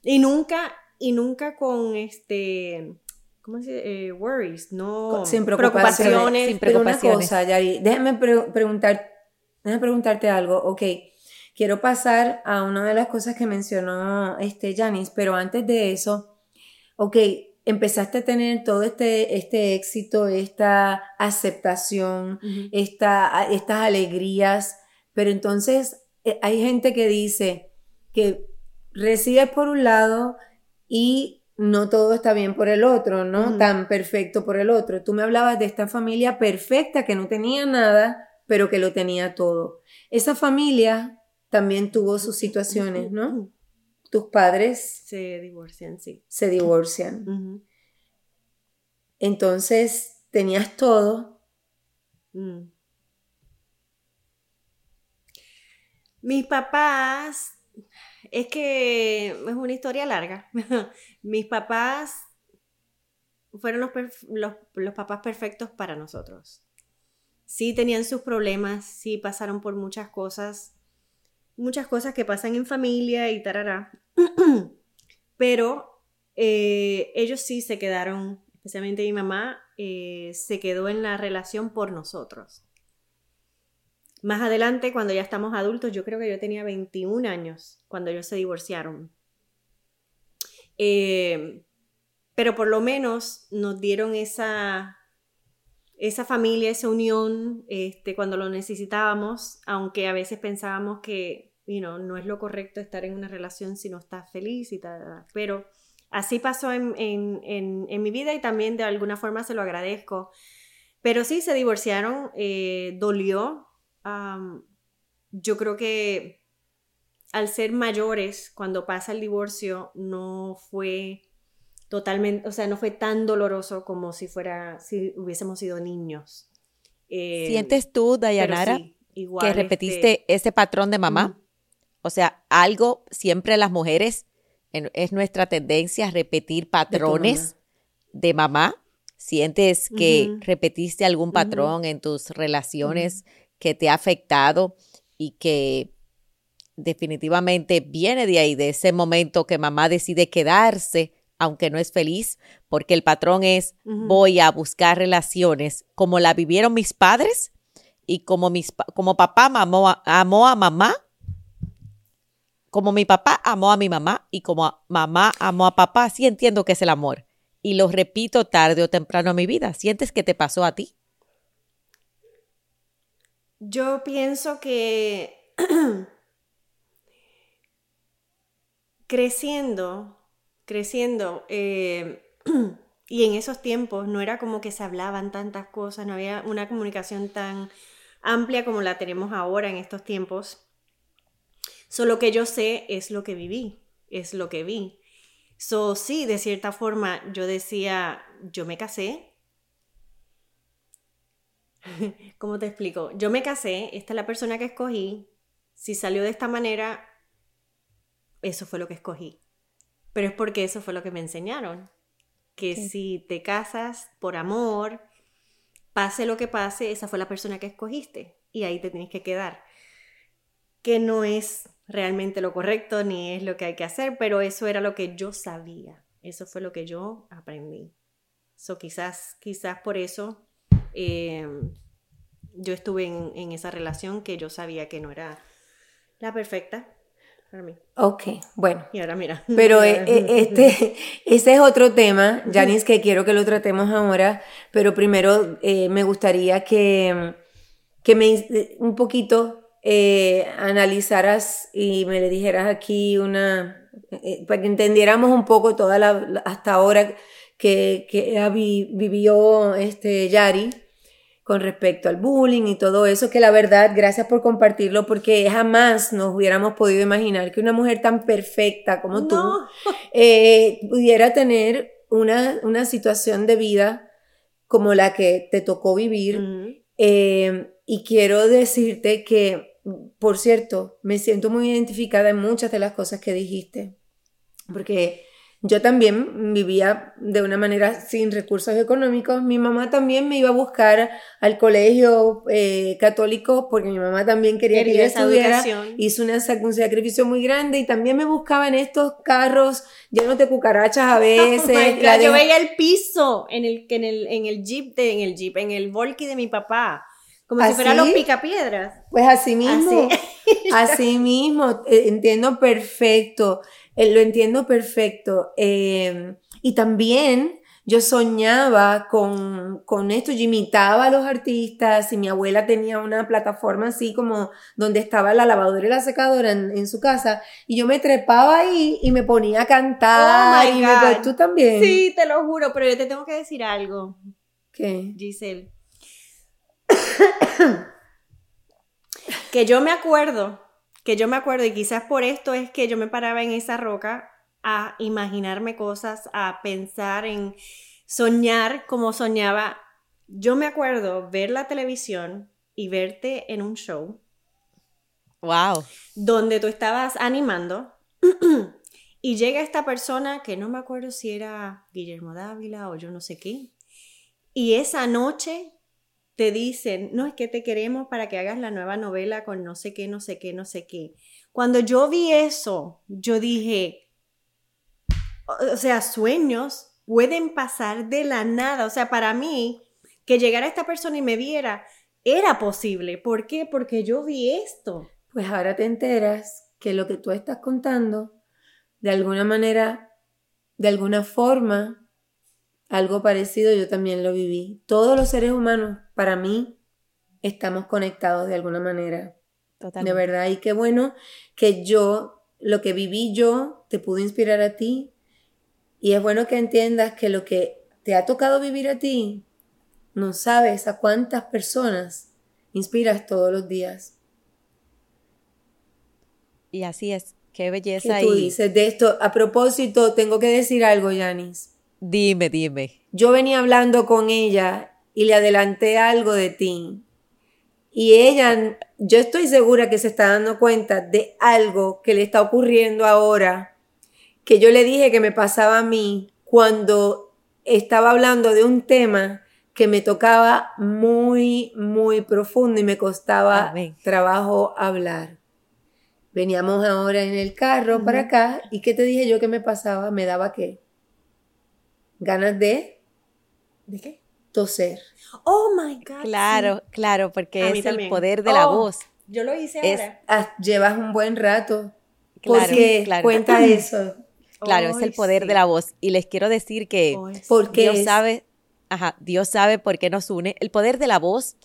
y nunca, y nunca con este, ¿cómo se dice? Eh, worries, no sin preocupaciones. Sin preocupaciones. Pero una cosa, Yari, déjame preguntar, déjame preguntarte algo. Ok, quiero pasar a una de las cosas que mencionó este Janice, pero antes de eso, ok, empezaste a tener todo este, este éxito, esta aceptación, esta, estas alegrías, pero entonces eh, hay gente que dice que recibes por un lado y no todo está bien por el otro, ¿no? Tan perfecto por el otro. Tú me hablabas de esta familia perfecta que no tenía nada, pero que lo tenía todo. Esa familia también tuvo sus situaciones, ¿no? Tus padres se divorcian, sí. Se divorcian. Entonces, tenías todo. Mm. Mis papás es que es una historia larga. Mis papás fueron los, los, papás perfectos para nosotros. Sí tenían sus problemas, sí pasaron por muchas cosas, muchas cosas que pasan en familia y tarará. Pero eh, ellos sí se quedaron, especialmente mi mamá, eh, se quedó en la relación por nosotros. Más adelante, cuando ya estamos adultos, yo creo que yo tenía 21 años cuando ellos se divorciaron. Eh, pero por lo menos nos dieron esa, esa familia, esa unión este, cuando lo necesitábamos, aunque a veces pensábamos que no es lo correcto estar en una relación si no estás feliz y tal. Pero así pasó en, mi vida y también de alguna forma se lo agradezco. Pero sí, se divorciaron, eh, dolió, yo creo que al ser mayores, cuando pasa el divorcio, no fue totalmente, o sea, no fue tan doloroso como si fuera, si hubiésemos sido niños. Eh, ¿Sientes tú, Dayanara, que repetiste este ese patrón de mamá? O sea, algo, siempre las mujeres, es nuestra tendencia a repetir patrones de, mamá. ¿Sientes que repetiste algún patrón en tus relaciones que te ha afectado y que definitivamente viene de ahí, de ese momento que mamá decide quedarse, aunque no es feliz, porque el patrón es voy a buscar relaciones como la vivieron mis padres y como, mis, como papá amó a, mamá, como mi papá amó a mi mamá y como mamá amó a papá, sí entiendo que es el amor. Y lo repito tarde o temprano en mi vida. ¿Sientes que te pasó a ti? Yo pienso que creciendo, creciendo, eh, y en esos tiempos no era como que se hablaban tantas cosas, no había una comunicación tan amplia como la tenemos ahora en estos tiempos. Solo que yo sé es lo que viví, es lo que vi. So, sí, de cierta forma yo decía, yo me casé, ¿Cómo te explico? Yo me casé, esta es la persona que escogí. Si salió de esta manera, eso fue lo que escogí. Pero es porque eso fue lo que me enseñaron. Que si te casas por amor, pase lo que pase, esa fue la persona que escogiste. Y ahí te tienes que quedar. Que no es realmente lo correcto ni es lo que hay que hacer, pero eso era lo que yo sabía. Eso fue lo que yo aprendí. So, quizás, quizás por eso Em, yo estuve en, esa relación que yo sabía que no era la perfecta para mí. Ok, bueno. Y ahora mira. Pero eh, eh, este, ese es otro tema, Janice, que quiero que lo tratemos ahora, pero primero eh, me gustaría que, que me un poquito analizaras y me le dijeras aquí una, para que entendiéramos un poco toda la, hasta ahora que, que vivió este Yari con respecto al bullying y todo eso, que la verdad, gracias por compartirlo, porque jamás nos hubiéramos podido imaginar que una mujer tan perfecta como tú eh, pudiera tener una, una, situación de vida como la que te tocó vivir. Eh, y quiero decirte que, por cierto, me siento muy identificada en muchas de las cosas que dijiste, porque yo también vivía de una manera sin recursos económicos. Mi mamá también me iba a buscar al colegio eh, católico porque mi mamá también quería, que yo estudiara. Hizo una, un sacrificio muy grande y también me buscaba en estos carros llenos de cucarachas a veces. Yo veía el piso en el, en el, en el jeep, de, en el jeep, en el volky de mi papá. Como si fueran los picapiedras. Pues así mismo. Así, así mismo. Eh, entiendo perfecto. Eh, lo entiendo perfecto. Em, y también yo soñaba con, con, esto, yo imitaba a los artistas y mi abuela tenía una plataforma así como donde estaba la lavadora y la secadora en, su casa y yo me trepaba ahí y me ponía a cantar. Oh y tú también. Sí, te lo juro, pero yo te tengo que decir algo. ¿Qué? Giselle. que yo me acuerdo que yo me acuerdo, y quizás por esto es que yo me paraba en esa roca a imaginarme cosas, a pensar en soñar como soñaba. Yo me acuerdo ver la televisión y verte en un show. Wow. Donde tú estabas animando Y llega esta persona que no me acuerdo si era Guillermo Dávila o yo no sé qué. Y esa noche te dicen, no es que te queremos para que hagas la nueva novela con no sé qué, no sé qué, no sé qué. Cuando yo vi eso, yo dije, o sea, sueños pueden pasar de la nada. O sea, para mí, que llegara esta persona y me viera, era posible. ¿Por qué? Porque yo vi esto. Pues ahora te enteras que lo que tú estás contando, de alguna manera, de alguna forma, algo parecido yo también lo viví. Todos los seres humanos, para mí, estamos conectados de alguna manera. Totalmente. De verdad, y qué bueno que yo, lo que viví yo, te pudo inspirar a ti. Y es bueno que entiendas que lo que te ha tocado vivir a ti, no sabes a cuántas personas inspiras todos los días. Y así es, qué belleza. ¿Qué tú dices de esto? A propósito, tengo que decir algo, Yanis. Dime, dime. Yo venía hablando con ella y le adelanté algo de ti. Y ella, yo estoy segura que se está dando cuenta de algo que le está ocurriendo ahora, que yo le dije que me pasaba a mí cuando estaba hablando de un tema que me tocaba muy, muy profundo y me costaba trabajo hablar. Veníamos ahora en el carro para acá y ¿qué te dije yo que me pasaba? ¿Me daba qué? Ganas de... ¿De qué? Toser. Oh my God. Claro, claro, porque es el poder de la oh, voz. Yo lo hice ahora. Ah, llevas un buen rato. Claro, porque cuenta eso. Claro, es el poder de la voz. Y les quiero decir que porque Dios sabe, ajá, Dios sabe por qué nos une. El poder de la voz,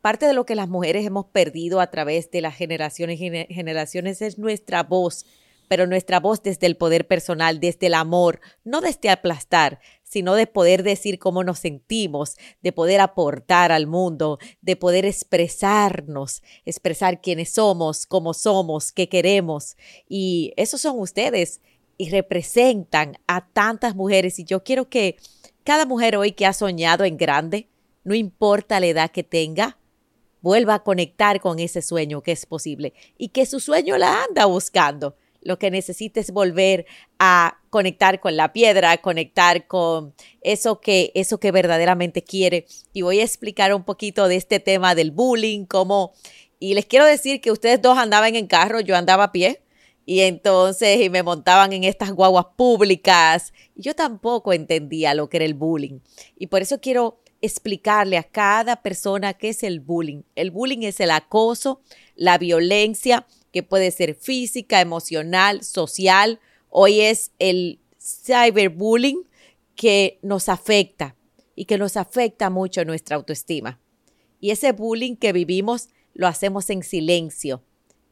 parte de lo que las mujeres hemos perdido a través de las generaciones y generaciones es nuestra voz pero nuestra voz desde el poder personal, desde el amor, no desde aplastar, sino de poder decir cómo nos sentimos, de poder aportar al mundo, de poder expresarnos, expresar quiénes somos, cómo somos, qué queremos. Y esos son ustedes y representan a tantas mujeres. Y yo quiero que cada mujer hoy que ha soñado en grande, no importa la edad que tenga, vuelva a conectar con ese sueño que es posible y que su sueño la anda buscando lo que necesites volver a conectar con la piedra, conectar con eso que, eso que verdaderamente quiere. Y voy a explicar un poquito de este tema del bullying, cómo, y les quiero decir que ustedes dos andaban en carro, yo andaba a pie. Y entonces y me montaban en estas guaguas públicas. Yo tampoco entendía lo que era el bullying. Y por eso quiero explicarle a cada persona qué es el bullying. El bullying es el acoso, la violencia, que puede ser física, emocional, social. Hoy es el cyberbullying que nos afecta y que nos afecta mucho nuestra autoestima. Y ese bullying que vivimos lo hacemos en silencio.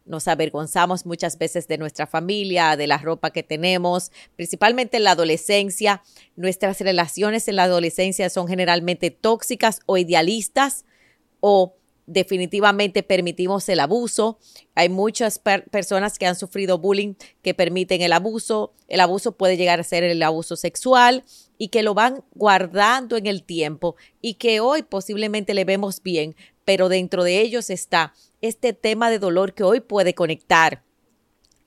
Nos avergonzamos muchas veces de nuestra familia, de la ropa que tenemos, principalmente en la adolescencia. Nuestras relaciones en la adolescencia son generalmente tóxicas o idealistas o definitivamente permitimos el abuso. Hay muchas personas que han sufrido bullying que permiten el abuso. El abuso puede llegar a ser el abuso sexual y que lo van guardando en el tiempo y que hoy posiblemente le vemos bien, pero dentro de ellos está este tema de dolor que hoy puede conectar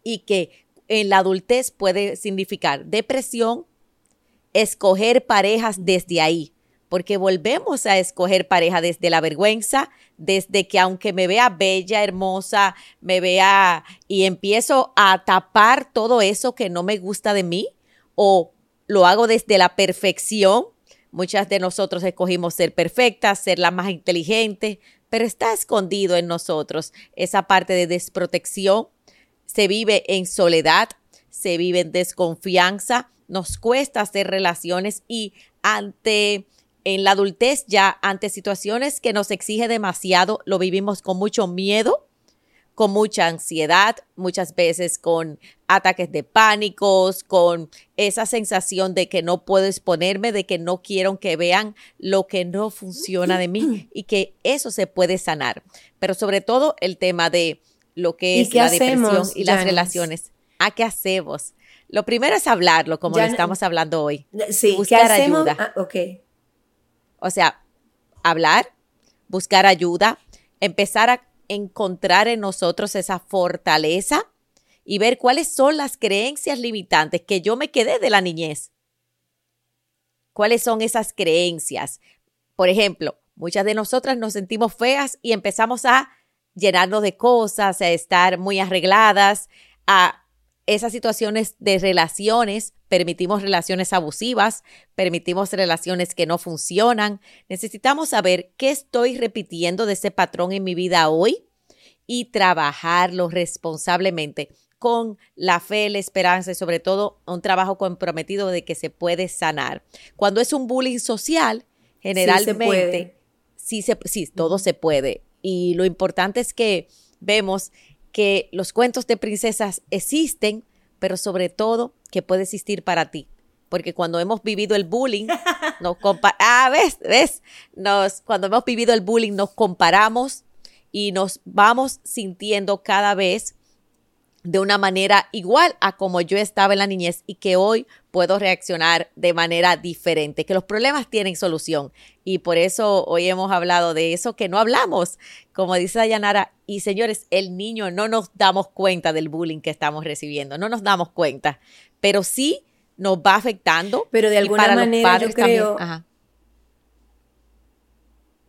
y que en la adultez puede significar depresión, escoger parejas desde ahí porque volvemos a escoger pareja desde la vergüenza, desde que aunque me vea bella, hermosa, me vea y empiezo a tapar todo eso que no me gusta de mí, o lo hago desde la perfección. Muchas de nosotros escogimos ser perfectas, ser la más inteligente, pero está escondido en nosotros esa parte de desprotección. Se vive en soledad, se vive en desconfianza, nos cuesta hacer relaciones y ante en la adultez ya ante situaciones que nos exige demasiado, lo vivimos con mucho miedo, con mucha ansiedad, muchas veces con ataques de pánicos, con esa sensación de que no puedo exponerme, de que no quiero que vean lo que no funciona de mí y que eso se puede sanar. Pero sobre todo el tema de lo que es la depresión y las relaciones. ¿A qué hacemos? Lo primero es hablarlo, como lo estamos hablando hoy. Sí, buscar ayuda. Ah, ok. O sea, hablar, buscar ayuda, empezar a encontrar en nosotros esa fortaleza y ver cuáles son las creencias limitantes que yo me quedé de la niñez. ¿Cuáles son esas creencias? Por ejemplo, muchas de nosotras nos sentimos feas y empezamos a llenarnos de cosas, a estar muy arregladas, a esas situaciones de relaciones, permitimos relaciones abusivas, permitimos relaciones que no funcionan. Necesitamos saber qué estoy repitiendo de ese patrón en mi vida hoy y trabajarlo responsablemente con la fe, la esperanza y sobre todo un trabajo comprometido de que se puede sanar. Cuando es un bullying social, generalmente sí, se, sí todo se puede. Y lo importante es que vemos que los cuentos de princesas existen, pero sobre todo que puede existir para ti. Porque cuando hemos vivido el bullying, nos ah, ves, ves, nos, cuando hemos vivido el bullying nos comparamos y nos vamos sintiendo cada vez de una manera igual a como yo estaba en la niñez y que hoy puedo reaccionar de manera diferente, que los problemas tienen solución. Y por eso hoy hemos hablado de eso que no hablamos, como dice Dayanara. Y señores, el niño no nos damos cuenta del bullying que estamos recibiendo, no nos damos cuenta, pero sí nos va afectando. Pero de alguna manera yo creo...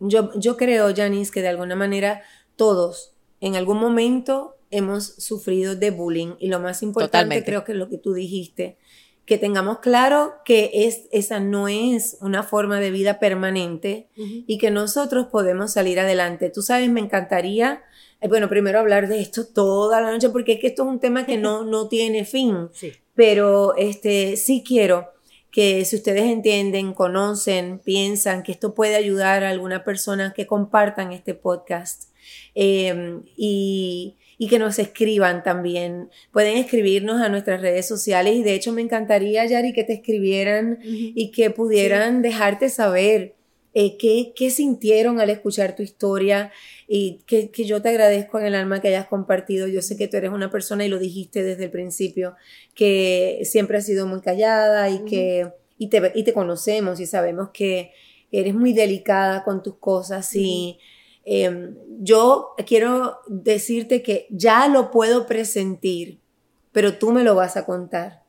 Yo, yo creo, Janice, que de alguna manera todos en algún momento hemos sufrido de bullying. Y lo más importante creo que es lo que tú dijiste, que tengamos claro que es, esa no es una forma de vida permanente y que nosotros podemos salir adelante. Tú sabes, me encantaría, eh, bueno, primero hablar de esto toda la noche porque es que esto es un tema que no, no tiene fin, pero este, sí quiero que si ustedes entienden, conocen, piensan que esto puede ayudar a alguna persona, que compartan este podcast. Eh, y, y que nos escriban también. Pueden escribirnos a nuestras redes sociales y de hecho me encantaría, Yari, que te escribieran y que pudieran dejarte saber eh, qué, qué, sintieron al escuchar tu historia y que, que, yo te agradezco en el alma que hayas compartido. Yo sé que tú eres una persona y lo dijiste desde el principio, que siempre has sido muy callada y que y te, y te conocemos y sabemos que eres muy delicada con tus cosas y Em, yo quiero decirte que ya lo puedo presentir, pero tú me lo vas a contar.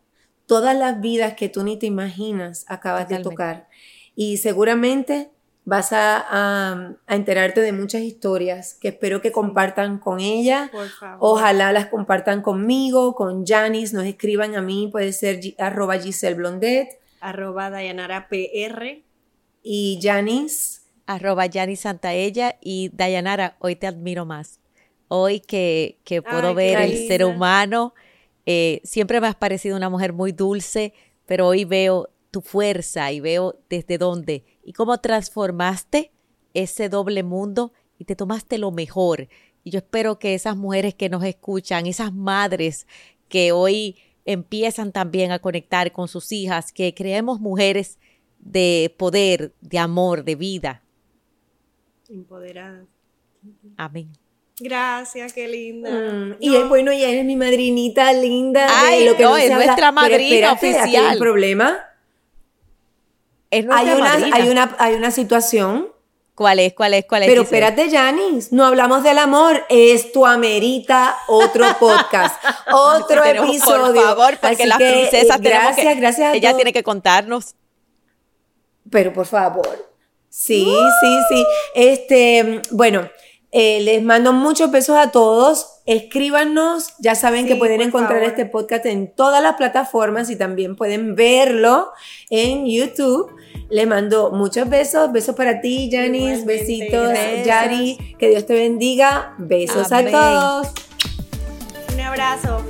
Todas las vidas que tú ni te imaginas acabas de tocar. Y seguramente vas a, enterarte de muchas historias que espero que compartan con ella. Ojalá las compartan conmigo, con Janice, nos escriban a mí, puede ser arroba Giselle Blondet. Arroba Dayanara PR. Y Janice arroba Yani Santaella y Dayanara, hoy te admiro más. Hoy que, que puedo ver el ser humano, eh, siempre me has parecido una mujer muy dulce, pero hoy veo tu fuerza y veo desde dónde y cómo transformaste ese doble mundo y te tomaste lo mejor. Y yo espero que esas mujeres que nos escuchan, esas madres que hoy empiezan también a conectar con sus hijas, que creemos mujeres de poder, de amor, de vida, Empoderada. Amén. Gracias, qué linda. Mm, y es bueno, ella es mi madrinita linda. Ay, lo que no, es nuestra madrina oficial. ¿Hay un problema? Es hay una, hay una, hay una situación. ¿Cuál es? ¿Cuál es? ¿Cuál es? Pero espérate, Janice, no hablamos del amor. Esto amerita otro podcast, otro episodio. Por favor, porque las princesas gracias, tenemos que, gracias ella tiene que contarnos. Pero por favor. Sí, sí, sí. Este, bueno, eh, les mando muchos besos a todos. Escríbanos. Ya saben que pueden encontrar este podcast en todas las plataformas y también pueden verlo en YouTube. Les mando muchos besos. Besos para ti, Janice. Besitos, Yari. Que Dios te bendiga. Besos a todos. Un abrazo.